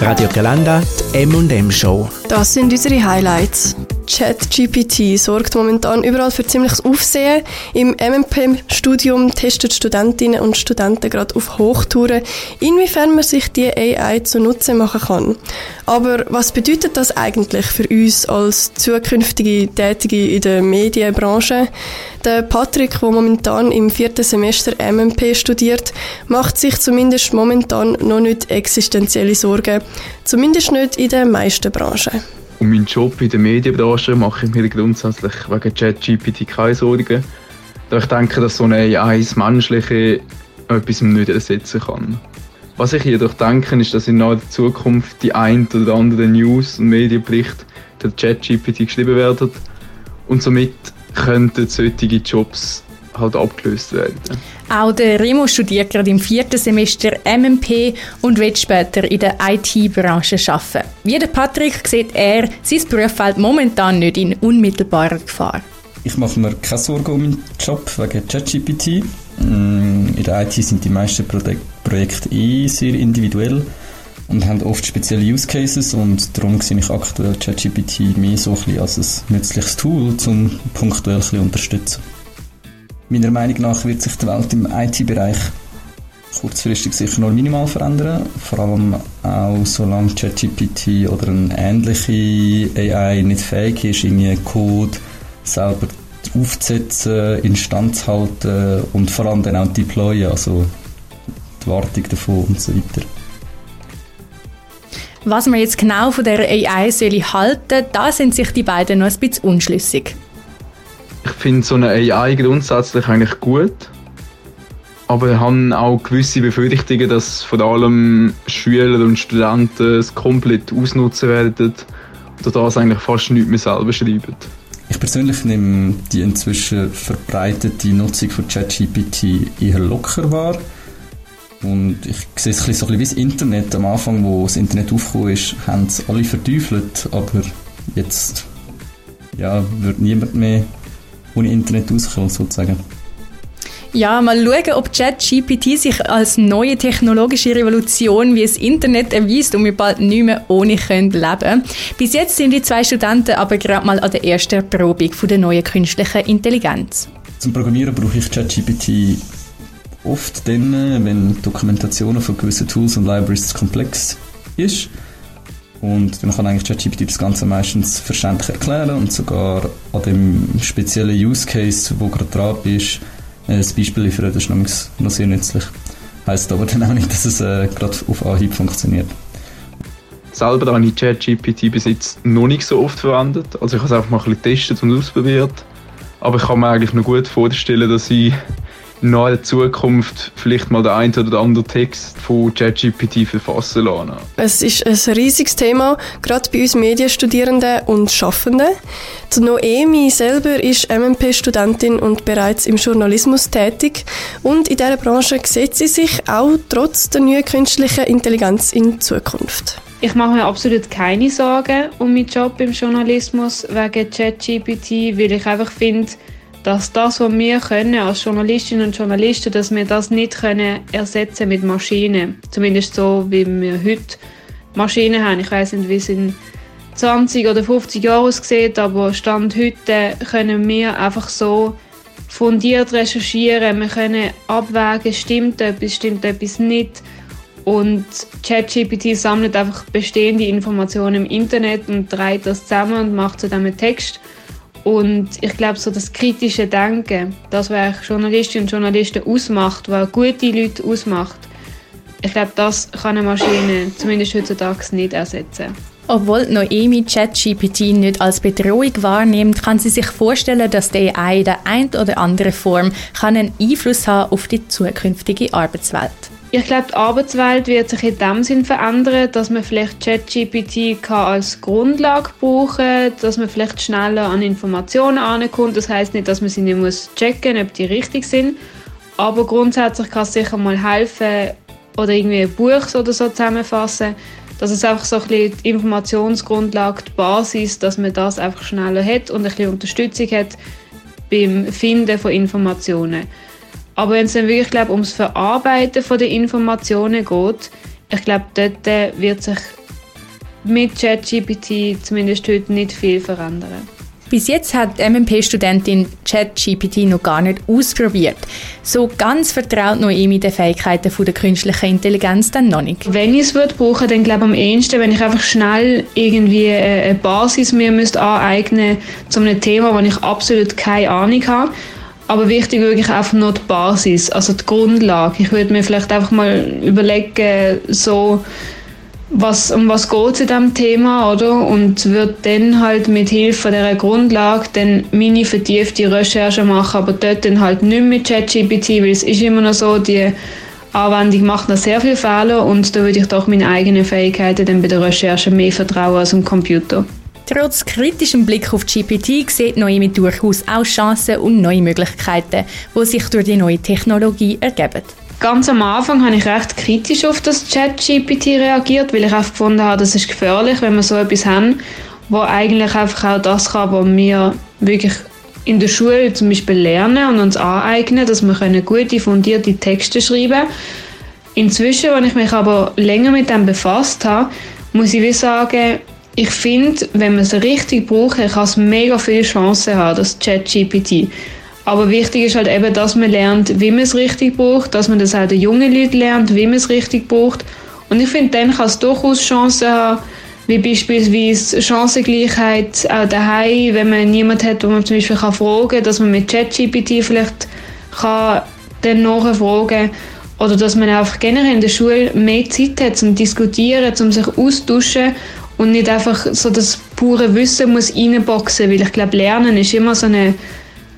Radio Galanda, die M&M Show. Das sind unsere Highlights. ChatGPT sorgt momentan überall für ziemliches Aufsehen. Im MMP-Studium testen Studentinnen und Studenten gerade auf Hochtouren, inwiefern man sich die AI zunutze machen kann. Aber was bedeutet das eigentlich für uns als zukünftige Tätige in der Medienbranche? Der Patrick, der momentan im vierten Semester MMP studiert, macht sich zumindest momentan noch nicht existenzielle Sorgen. Zumindest nicht in den meisten Branchen. Um meinen Job in der Medienbranche mache ich mir grundsätzlich wegen ChatGPT keine Sorgen. Da ich denke, dass so eine AI das Menschliche etwas nicht ersetzen kann. Was ich jedoch denke, ist, dass in naher Zukunft die ein oder andere News- und Medienberichte der ChatGPT geschrieben werden und somit könnten solche Jobs halt abgelöst werden. Auch der Remo studiert gerade im vierten Semester MMP und wird später in der IT-Branche arbeiten. Wie der Patrick sieht er sein Berufsfeld momentan nicht in unmittelbarer Gefahr. Ich mache mir keine Sorgen um meinen Job wegen ChatGPT. Mm, in der IT sind die meisten Projekte eh sehr individuell und haben oft spezielle Use Cases und darum sehe ich aktuell ChatGPT mehr so ein als ein nützliches Tool, um punktuell ein bisschen unterstützen. Meiner Meinung nach wird sich die Welt im IT-Bereich kurzfristig sicher nur minimal verändern, vor allem auch solange ChatGPT oder eine ähnliche AI nicht fähig ist, irgendwie Code selber aufzusetzen, instand zu halten und vor allem dann auch deployen, also die Wartung davon und so weiter. Was man jetzt genau von der AI soll halten, da sind sich die beiden noch ein bisschen unschlüssig. Finde so eine AI grundsätzlich eigentlich gut, aber ich habe auch gewisse Befürchtungen, dass vor allem Schüler und Studenten es komplett ausnutzen werden oder das eigentlich fast nichts mehr selber schreiben. Ich persönlich nehme die inzwischen verbreitete Nutzung von ChatGPT eher locker wahr. Und ich sehe es ein bisschen so wie das Internet. Am Anfang, wo das Internet aufgekommen ist, haben es alle verteufelt, aber jetzt ja, wird niemand mehr ohne Internet auskommen, sozusagen. Ja, mal schauen, ob ChatGPT sich als neue technologische Revolution wie das Internet erweist und wir bald nicht mehr ohne können leben Bis jetzt sind die zwei Studenten aber gerade mal an der ersten Erprobung von der neuen künstlichen Intelligenz. Zum Programmieren brauche ich ChatGPT oft dann, wenn Dokumentationen von gewissen Tools und Libraries komplex ist. Und dann kann eigentlich ChatGPT das Ganze meistens verständlich erklären und sogar an dem speziellen Use Case, wo gerade dran ist, ein Beispiel liefern. Das ist noch sehr nützlich. Heißt aber dann auch nicht, dass es äh, gerade auf Anhieb funktioniert. Selber habe ich ChatGPT bis jetzt noch nicht so oft verwendet. Also ich habe es einfach mal ein bisschen getestet und ausprobiert. Aber ich kann mir eigentlich noch gut vorstellen, dass ich in naher Zukunft vielleicht mal den einen oder anderen Text von ChatGPT verfassen lassen. Es ist ein riesiges Thema, gerade bei uns Medienstudierenden und Schaffenden. Die Noemi selber ist MMP-Studentin und bereits im Journalismus tätig und in dieser Branche sieht sie sich auch trotz der neuen künstlichen Intelligenz in Zukunft. Ich mache mir absolut keine Sorgen um meinen Job im Journalismus wegen ChatGPT, weil ich einfach finde, dass das, was wir können als Journalistinnen und Journalisten, dass wir das nicht können ersetzen mit Maschinen. Zumindest so, wie wir heute Maschinen haben. Ich weiß nicht, wie es in 20 oder 50 Jahren aussieht, aber Stand heute können wir einfach so fundiert recherchieren. Wir können abwägen, stimmt etwas, stimmt etwas nicht. Und ChatGPT sammelt einfach bestehende Informationen im Internet und treibt das zusammen und macht zu so einem Text. Und ich glaube, so das kritische Denken, das, was Journalistinnen und Journalisten ausmacht, was gute Leute ausmacht, ich glaube, das kann eine Maschine zumindest heutzutage nicht ersetzen. Obwohl Noemi ChatGPT nicht als Bedrohung wahrnimmt, kann sie sich vorstellen, dass die AI in der einen oder anderen Form einen Einfluss haben auf die zukünftige Arbeitswelt. Ich glaube, die Arbeitswelt wird sich in dem Sinn verändern, dass man vielleicht ChatGPT als Grundlage brauchen kann, dass man vielleicht schneller an Informationen ankommt. Das heißt nicht, dass man sie nicht muss checken muss, ob die richtig sind. Aber grundsätzlich kann es sicher mal helfen oder irgendwie ein Buch oder so zusammenfassen, dass es einfach so ein bisschen die Informationsgrundlage, die Basis, dass man das einfach schneller hat und ein bisschen Unterstützung hat beim Finden von Informationen. Aber wenn es dann wirklich glaub, ums Verarbeiten von der Informationen geht, ich glaube, dort wird sich mit ChatGPT zumindest heute nicht viel verändern. Bis jetzt hat MMP-Studentin ChatGPT noch gar nicht ausprobiert. So ganz vertraut noch mit den Fähigkeiten von der künstlichen Intelligenz dann noch nicht. Wenn ich es würde brauchen, dann glaube ich am ehesten, wenn ich einfach schnell irgendwie eine Basis mir müsste aneignen zu einem Thema, wo ich absolut keine Ahnung habe. Aber wichtig wirklich einfach nur die Basis, also die Grundlage. Ich würde mir vielleicht einfach mal überlegen, so was, um was geht es in diesem Thema, oder? Und würde dann halt mit Hilfe dieser Grundlage dann meine vertiefte Recherche machen, aber dort dann halt nicht mit ChatGPT, weil es ist immer noch so, die Anwendung macht noch sehr viele Fehler und da würde ich doch meine eigenen Fähigkeiten dann bei der Recherche mehr vertrauen als dem Computer. Trotz kritischem Blick auf GPT sieht Noemi durchaus auch Chancen und neue Möglichkeiten, die sich durch die neue Technologie ergeben. Ganz am Anfang habe ich recht kritisch auf das Chat-GPT reagiert, weil ich auch gefunden habe, das ist gefährlich, wenn wir so etwas haben, wo eigentlich einfach auch das kann, was wir wirklich in der Schule zum Beispiel lernen und uns aneignen, dass wir können gute, fundierte Texte schreiben können. Inzwischen, wenn ich mich aber länger mit dem befasst habe, muss ich wie sagen, ich finde, wenn man es richtig braucht, kann es mega viele Chancen haben, das ChatGPT. Aber wichtig ist halt eben, dass man lernt, wie man es richtig braucht, dass man das auch den jungen Leuten lernt, wie man es richtig braucht. Und ich finde, dann kann es durchaus Chancen haben, wie beispielsweise Chancengleichheit auch daheim, wenn man niemanden hat, wo man zum Beispiel kann fragen kann, dass man mit ChatGPT vielleicht kann dann nachfragen oder dass man einfach generell in der Schule mehr Zeit hat zum Diskutieren, zum sich austauschen und nicht einfach so das pure Wissen muss reinboxen, weil ich glaube, Lernen ist immer so eine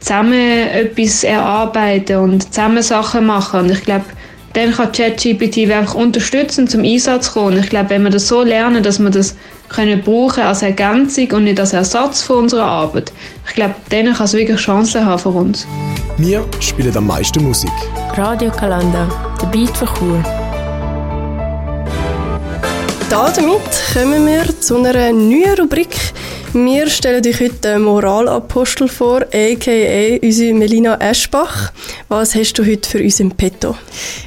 zusammen etwas erarbeiten und zusammen Sachen machen. Und ich glaube, dann kann ChatGPT einfach unterstützen, zum Einsatz kommen. Und ich glaube, wenn wir das so lernen, dass wir das können brauchen als Ergänzung und nicht als Ersatz für unsere Arbeit, ich glaube, dann kann es wirklich Chancen haben für uns. Wir spielen am meisten Musik. Radio Kalanda, der Beat für Chur. Damit kommen wir zu einer neuen Rubrik, wir stellen euch heute den Moralapostel vor, a.k.a. unsere Melina Eschbach. Was hast du heute für uns im Petto?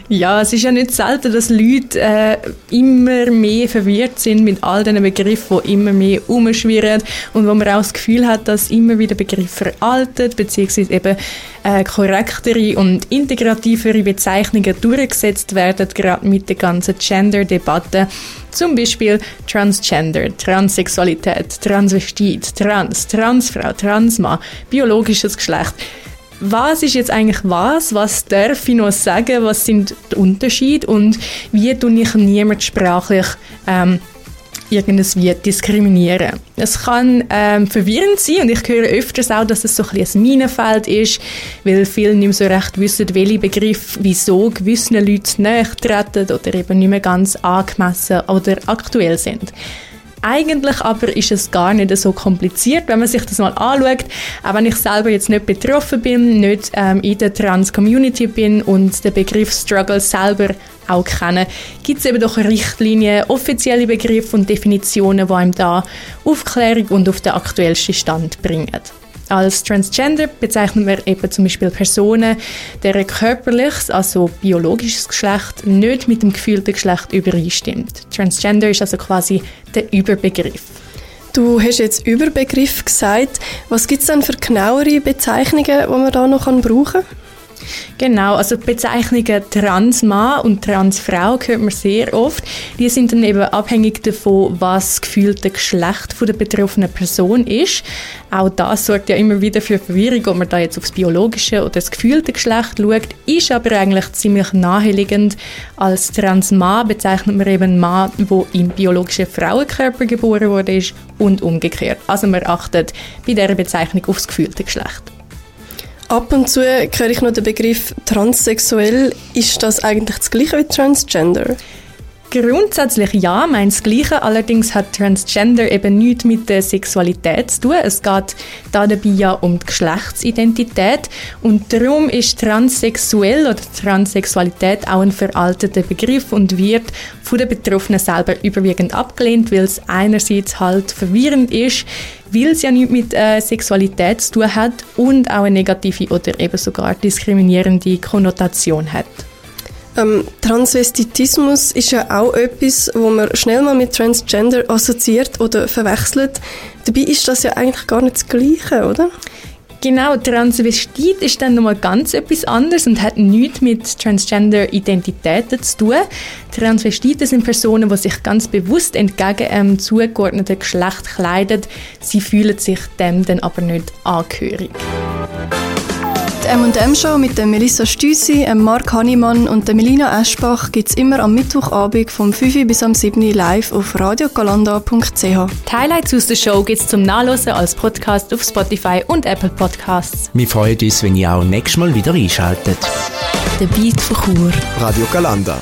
Ja, es ist ja nicht selten, dass Leute äh, immer mehr verwirrt sind mit all diesen Begriffen, die immer mehr umschwirren und wo man auch das Gefühl hat, dass immer wieder Begriffe veraltet, beziehungsweise eben äh, korrektere und integrativere Bezeichnungen durchgesetzt werden, gerade mit der ganzen Gender-Debatte. Zum Beispiel Transgender, Transsexualität, Transvestit, Trans, Transfrau, Transmann, biologisches Geschlecht. Was ist jetzt eigentlich was? Was darf ich noch sagen? Was sind die Unterschiede? Und wie tue ich niemand sprachlich ähm, irgendes wird diskriminieren. Es kann ähm, verwirrend sein und ich höre öfters auch, dass es so ein, ein Minenfeld ist, weil viele nicht mehr so recht wissen, welche Begriffe wieso gewissen Leuten näher treten oder eben nicht mehr ganz angemessen oder aktuell sind. Eigentlich aber ist es gar nicht so kompliziert, wenn man sich das mal anschaut. Auch wenn ich selber jetzt nicht betroffen bin, nicht ähm, in der Trans-Community bin und den Begriff Struggle selber auch kennen, gibt es eben doch Richtlinien, offizielle Begriffe und Definitionen, die einem da Aufklärung und auf den aktuellsten Stand bringen. Als Transgender bezeichnen wir eben zum Beispiel Personen, deren körperliches, also biologisches Geschlecht nicht mit dem gefühlten Geschlecht übereinstimmt. Transgender ist also quasi der Überbegriff. Du hast jetzt Überbegriff gesagt. Was gibt es denn für genauere Bezeichnungen, die man da noch brauchen kann? Genau, also die Bezeichnungen Transmann und Transfrau hört man sehr oft. Die sind dann eben abhängig davon, was das gefühlte Geschlecht der betroffenen Person ist. Auch das sorgt ja immer wieder für Verwirrung, ob man da jetzt aufs biologische oder das gefühlte Geschlecht schaut, ist aber eigentlich ziemlich naheliegend. Als Transmann bezeichnet man eben Mann, der im biologischen Frauenkörper geboren wurde und umgekehrt. Also man achtet bei dieser Bezeichnung aufs gefühlte Geschlecht. Ab und zu höre ich noch den Begriff transsexuell. Ist das eigentlich das gleiche wie Transgender? Grundsätzlich ja, meint das Gleiche. Allerdings hat Transgender eben nichts mit der Sexualität zu tun. Es geht da dabei ja um die Geschlechtsidentität. Und darum ist transsexuell oder Transsexualität auch ein veralteter Begriff und wird von den Betroffenen selber überwiegend abgelehnt, weil es einerseits halt verwirrend ist, weil es ja nichts mit äh, Sexualität zu tun hat und auch eine negative oder eben sogar diskriminierende Konnotation hat. Ähm, Transvestitismus ist ja auch etwas, wo man schnell mal mit Transgender assoziiert oder verwechselt. Dabei ist das ja eigentlich gar nicht das Gleiche, oder? Genau, Transvestit ist dann nochmal ganz etwas anderes und hat nichts mit Transgender-Identitäten zu tun. Transvestiten sind Personen, die sich ganz bewusst entgegen einem zugeordneten Geschlecht kleiden. Sie fühlen sich dem dann aber nicht angehörig. Die M&M-Show mit der Melissa Stüssi, Mark Hannemann und der Melina Eschbach gibt es immer am Mittwochabend vom 5 bis am 7 live auf radiogalanda.ch. Die Highlights aus der Show gibt es zum Nachlesen als Podcast auf Spotify und Apple Podcasts. Wir freuen uns, wenn ihr auch nächstes Mal wieder einschaltet. Der Beat von Chur. Radio Galanda.